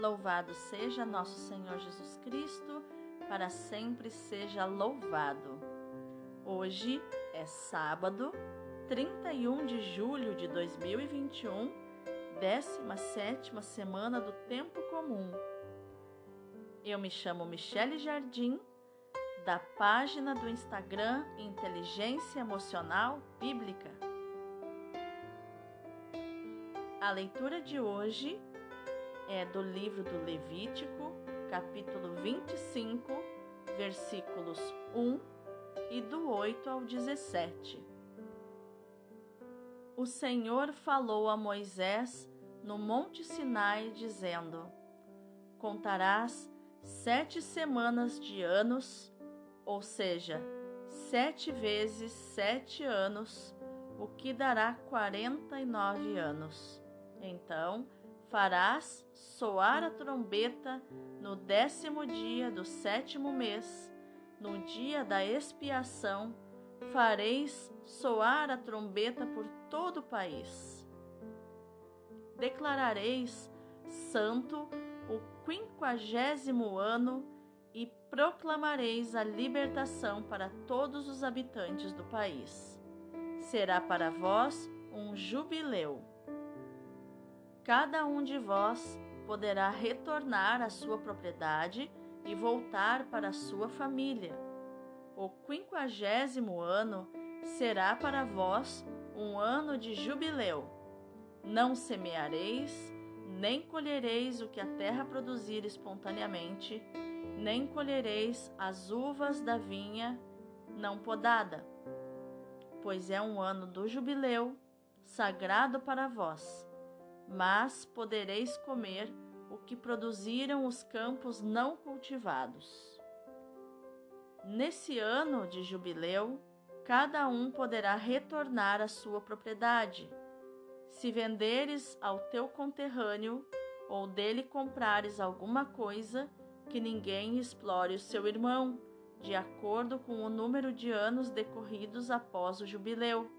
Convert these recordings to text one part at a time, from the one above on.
Louvado seja nosso Senhor Jesus Cristo, para sempre seja louvado. Hoje é sábado, 31 de julho de 2021, 17 semana do Tempo Comum. Eu me chamo Michele Jardim, da página do Instagram Inteligência Emocional Bíblica. A leitura de hoje é do livro do Levítico, capítulo 25, versículos 1 e do 8 ao 17. O Senhor falou a Moisés no Monte Sinai, dizendo: Contarás sete semanas de anos, ou seja, sete vezes sete anos, o que dará quarenta e nove anos. Então farás soar a trombeta no décimo dia do sétimo mês, no dia da expiação, fareis soar a trombeta por todo o país. Declarareis santo o quinquagésimo ano e proclamareis a libertação para todos os habitantes do país. Será para vós um jubileu cada um de vós poderá retornar à sua propriedade e voltar para a sua família. O quinquagésimo ano será para vós um ano de jubileu. Não semeareis, nem colhereis o que a terra produzir espontaneamente, nem colhereis as uvas da vinha não podada, pois é um ano do jubileu, sagrado para vós mas podereis comer o que produziram os campos não cultivados. Nesse ano de jubileu, cada um poderá retornar à sua propriedade. Se venderes ao teu conterrâneo ou dele comprares alguma coisa, que ninguém explore o seu irmão, de acordo com o número de anos decorridos após o jubileu.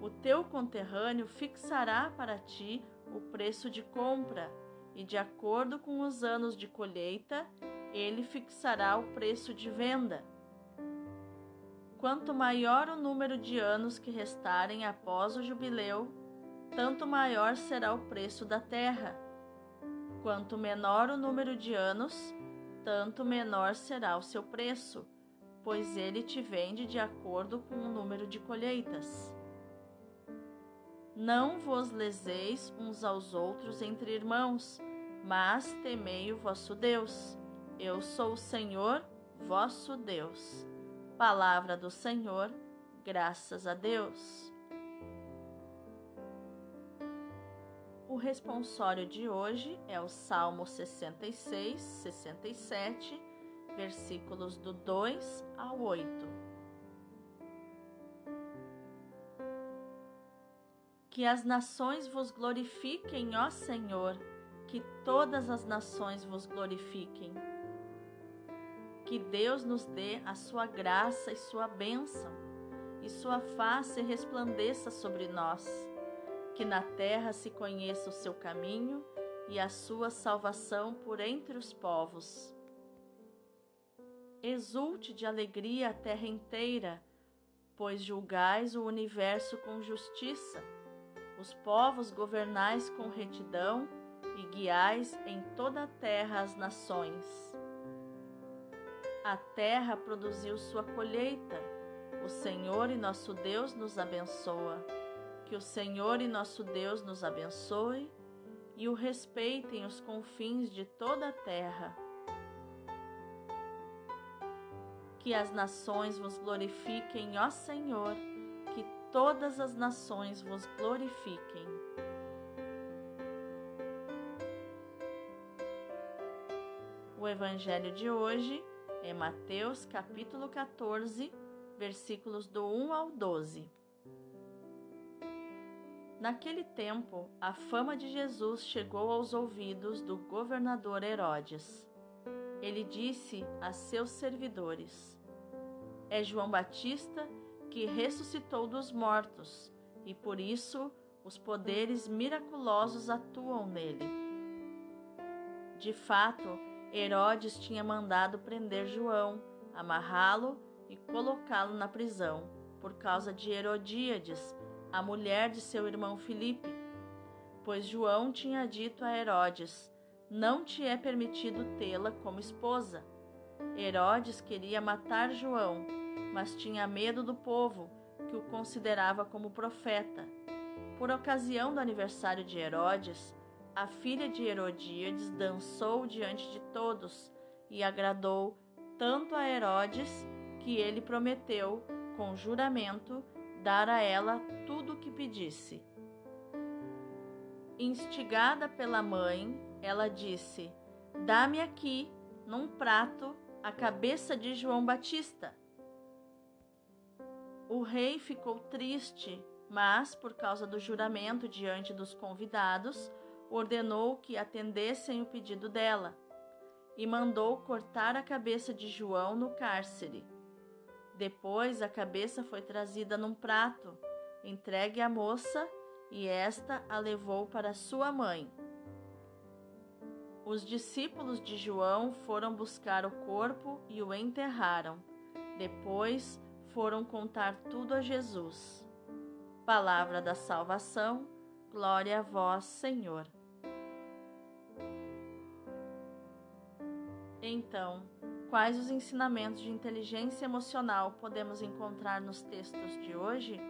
O teu conterrâneo fixará para ti o preço de compra e, de acordo com os anos de colheita, ele fixará o preço de venda. Quanto maior o número de anos que restarem após o jubileu, tanto maior será o preço da terra. Quanto menor o número de anos, tanto menor será o seu preço, pois ele te vende de acordo com o número de colheitas. Não vos leseis uns aos outros entre irmãos, mas temei o vosso Deus. Eu sou o Senhor, vosso Deus. Palavra do Senhor, graças a Deus. O responsório de hoje é o Salmo 66, 67, versículos do 2 ao 8. Que as nações vos glorifiquem, ó Senhor, que todas as nações vos glorifiquem. Que Deus nos dê a sua graça e sua bênção, e sua face resplandeça sobre nós. Que na terra se conheça o seu caminho e a sua salvação por entre os povos. Exulte de alegria a terra inteira, pois julgais o universo com justiça os povos governais com retidão e guiais em toda a terra as nações. A terra produziu sua colheita. O Senhor e nosso Deus nos abençoa. Que o Senhor e nosso Deus nos abençoe e o respeitem os confins de toda a terra. Que as nações vos glorifiquem, ó Senhor todas as nações vos glorifiquem. O evangelho de hoje é Mateus capítulo 14, versículos do 1 ao 12. Naquele tempo, a fama de Jesus chegou aos ouvidos do governador Herodes. Ele disse a seus servidores: É João Batista que ressuscitou dos mortos, e por isso os poderes miraculosos atuam nele. De fato, Herodes tinha mandado prender João, amarrá-lo e colocá-lo na prisão, por causa de Herodíades, a mulher de seu irmão Filipe. Pois João tinha dito a Herodes: Não te é permitido tê-la como esposa. Herodes queria matar João, mas tinha medo do povo, que o considerava como profeta. Por ocasião do aniversário de Herodes, a filha de Herodíades dançou diante de todos e agradou tanto a Herodes que ele prometeu, com juramento, dar a ela tudo o que pedisse. Instigada pela mãe, ela disse: Dá-me aqui, num prato, a cabeça de João Batista. O rei ficou triste, mas, por causa do juramento diante dos convidados, ordenou que atendessem o pedido dela e mandou cortar a cabeça de João no cárcere. Depois a cabeça foi trazida num prato, entregue à moça, e esta a levou para sua mãe. Os discípulos de João foram buscar o corpo e o enterraram. Depois foram contar tudo a Jesus. Palavra da salvação, glória a vós, Senhor. Então, quais os ensinamentos de inteligência emocional podemos encontrar nos textos de hoje?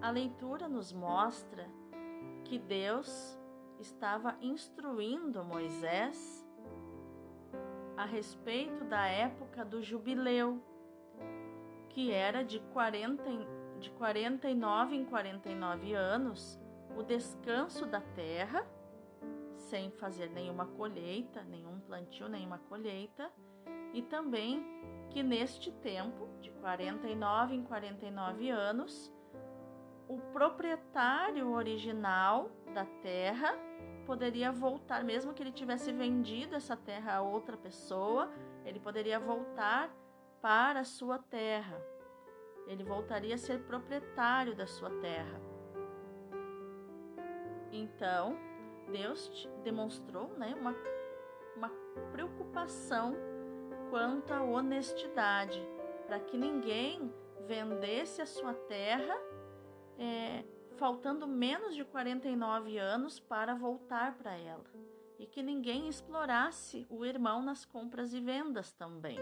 A leitura nos mostra que Deus estava instruindo Moisés a respeito da época do jubileu, que era de, 40, de 49 em 49 anos, o descanso da terra sem fazer nenhuma colheita, nenhum plantio, nenhuma colheita, e também que neste tempo, de 49 em 49 anos, o proprietário original da terra poderia voltar, mesmo que ele tivesse vendido essa terra a outra pessoa, ele poderia voltar para a sua terra. Ele voltaria a ser proprietário da sua terra. Então, Deus demonstrou né, uma, uma preocupação quanto à honestidade, para que ninguém vendesse a sua terra é, faltando menos de 49 anos para voltar para ela, e que ninguém explorasse o irmão nas compras e vendas também,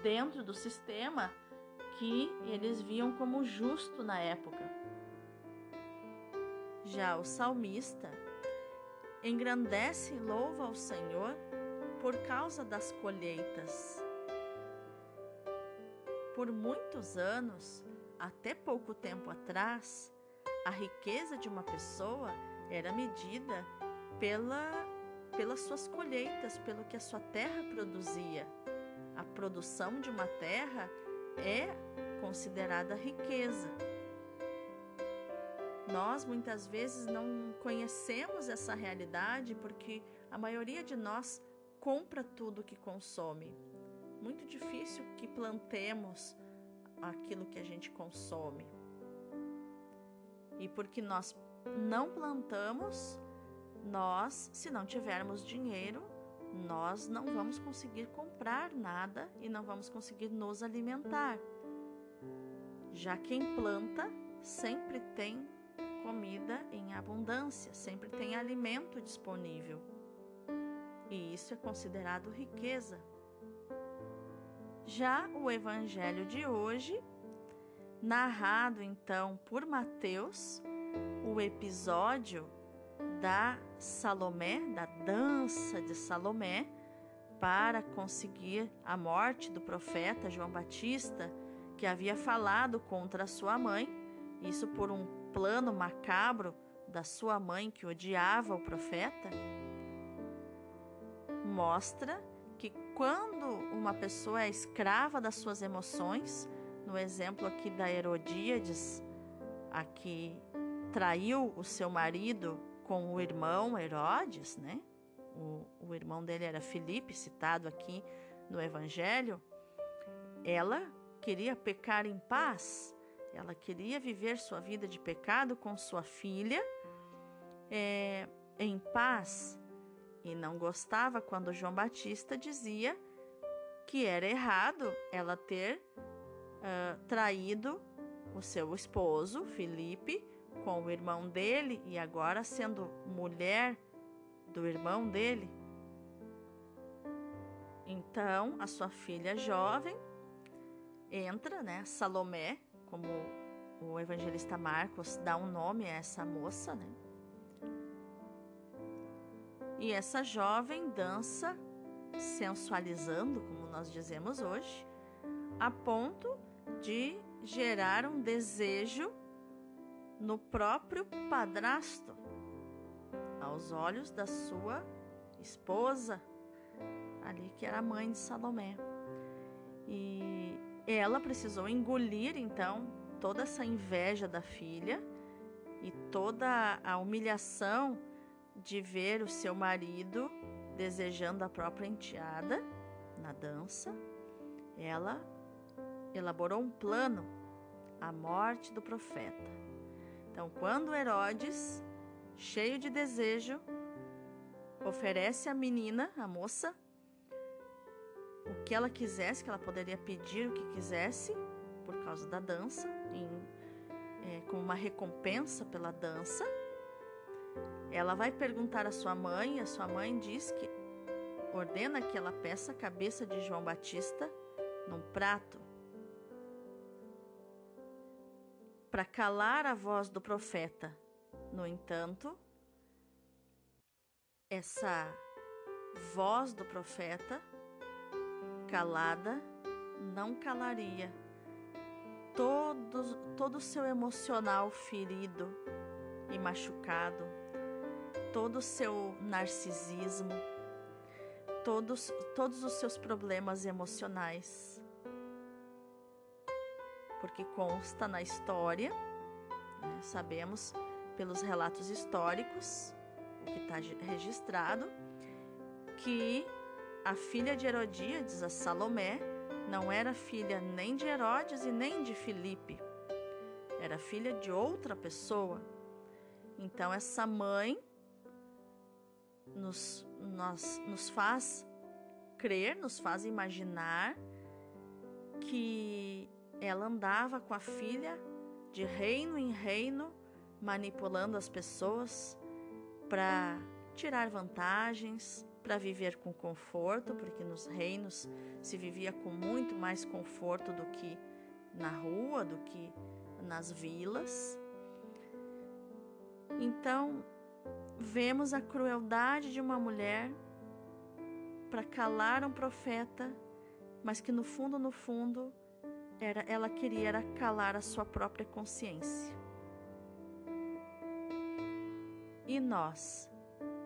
dentro do sistema que eles viam como justo na época. Já o salmista engrandece e louva ao Senhor por causa das colheitas. Por muitos anos, até pouco tempo atrás, a riqueza de uma pessoa era medida pela, pelas suas colheitas, pelo que a sua terra produzia. A produção de uma terra é considerada riqueza. Nós muitas vezes não conhecemos essa realidade porque a maioria de nós compra tudo que consome. Muito difícil que plantemos aquilo que a gente consome. E porque nós não plantamos, nós, se não tivermos dinheiro, nós não vamos conseguir comprar nada e não vamos conseguir nos alimentar. Já quem planta sempre tem comida em abundância, sempre tem alimento disponível. E isso é considerado riqueza. Já o evangelho de hoje, narrado então por Mateus, o episódio da Salomé, da dança de Salomé, para conseguir a morte do profeta João Batista, que havia falado contra sua mãe, isso por um plano macabro da sua mãe que odiava o profeta, mostra que quando uma pessoa é escrava das suas emoções, no exemplo aqui da Herodíades, a que traiu o seu marido com o irmão Herodes, né? O, o irmão dele era Filipe, citado aqui no Evangelho. Ela queria pecar em paz ela queria viver sua vida de pecado com sua filha. É, em paz e não gostava quando João Batista dizia que era errado ela ter uh, traído o seu esposo, Felipe, com o irmão dele e agora sendo mulher do irmão dele. Então, a sua filha jovem entra, né, Salomé, como o evangelista Marcos dá um nome a essa moça, né? E essa jovem dança sensualizando, como nós dizemos hoje, a ponto de gerar um desejo no próprio padrasto, aos olhos da sua esposa, ali que era a mãe de Salomé. E ela precisou engolir então toda essa inveja da filha e toda a humilhação de ver o seu marido desejando a própria enteada na dança, ela elaborou um plano, a morte do profeta. Então, quando Herodes, cheio de desejo, oferece à menina, a moça, o que ela quisesse, que ela poderia pedir o que quisesse por causa da dança, em, é, como uma recompensa pela dança, ela vai perguntar à sua mãe, a sua mãe diz que ordena que ela peça a cabeça de João Batista num prato para calar a voz do profeta. No entanto, essa voz do profeta calada não calaria todo, todo o seu emocional ferido e machucado, todo o seu narcisismo, todos, todos os seus problemas emocionais. Porque consta na história, né, sabemos pelos relatos históricos, o que está registrado, que a filha de Herodíades, a Salomé, não era filha nem de Herodes e nem de Filipe, era filha de outra pessoa. Então, essa mãe nos, nos, nos faz crer, nos faz imaginar que ela andava com a filha de reino em reino, manipulando as pessoas para tirar vantagens, para viver com conforto, porque nos reinos se vivia com muito mais conforto do que na rua, do que nas vilas. Então, vemos a crueldade de uma mulher para calar um profeta, mas que no fundo, no fundo, era, ela queria era calar a sua própria consciência. E nós,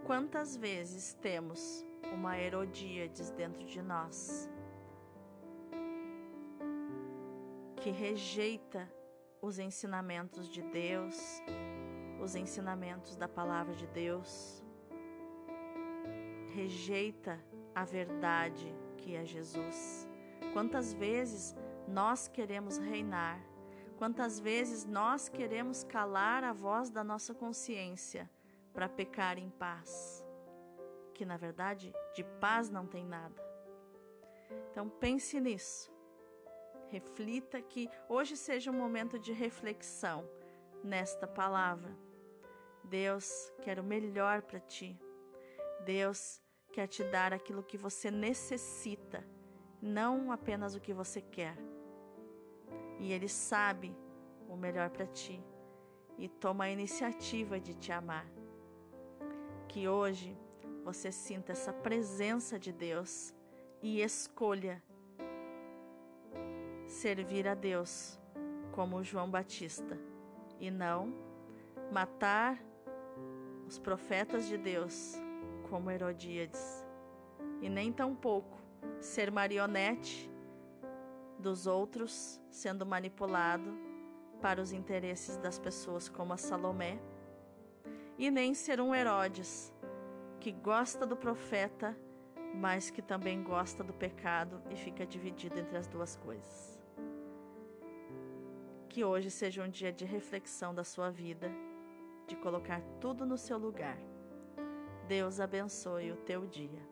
quantas vezes temos uma Herodíades dentro de nós que rejeita os ensinamentos de Deus, os ensinamentos da palavra de Deus, rejeita a verdade que é Jesus. Quantas vezes nós queremos reinar, quantas vezes nós queremos calar a voz da nossa consciência para pecar em paz, que na verdade de paz não tem nada. Então pense nisso. Reflita que hoje seja um momento de reflexão nesta palavra Deus quer o melhor para ti. Deus quer te dar aquilo que você necessita, não apenas o que você quer. E Ele sabe o melhor para ti. E toma a iniciativa de te amar. Que hoje você sinta essa presença de Deus e escolha servir a Deus como João Batista. E não matar os profetas de Deus como Herodíades, e nem tampouco ser marionete dos outros sendo manipulado para os interesses das pessoas como a Salomé, e nem ser um Herodes que gosta do profeta, mas que também gosta do pecado e fica dividido entre as duas coisas. Que hoje seja um dia de reflexão da sua vida de colocar tudo no seu lugar. Deus abençoe o teu dia.